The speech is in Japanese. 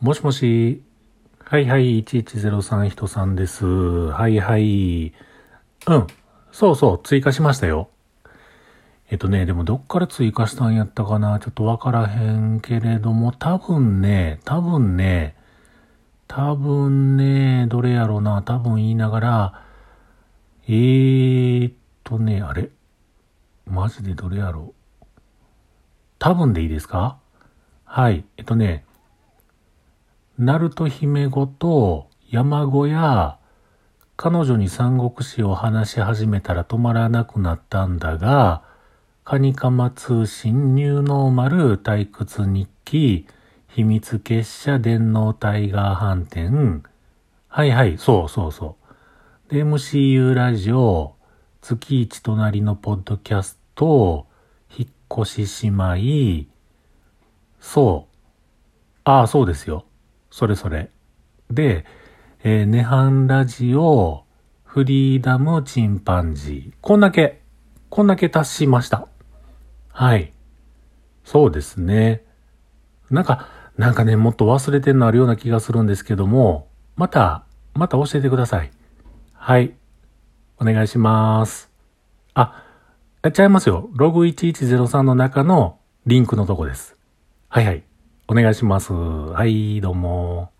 もしもし。はいはい、1103人さんです。はいはい。うん。そうそう、追加しましたよ。えっとね、でもどっから追加したんやったかなちょっとわからへんけれども、多分ね、多分ね、多分ね、どれやろうな、多分言いながら、えーっとね、あれ？マジでどれやろう？多分でいいですか？はい。えっとね、ナルト姫ごと山小屋、彼女に三国志を話し始めたら止まらなくなったんだが、カニカマ通信ニューノーマル退屈日記、秘密結社電脳タイガー飯店、はいはい、そうそうそう。で、MCU ラジオ、月一隣のポッドキャスト、引っ越し姉妹、そう。ああ、そうですよ。それそれ。で、えーネハンラジオ、フリーダムチンパンジー。こんだけ、こんだけ達しました。はい。そうですね。なんか、なんかね、もっと忘れてんのあるような気がするんですけども、また、また教えてください。はい。お願いします。あ、やっちゃいますよ。ログ1103の中のリンクのとこです。はいはい。お願いします。はい、どうも。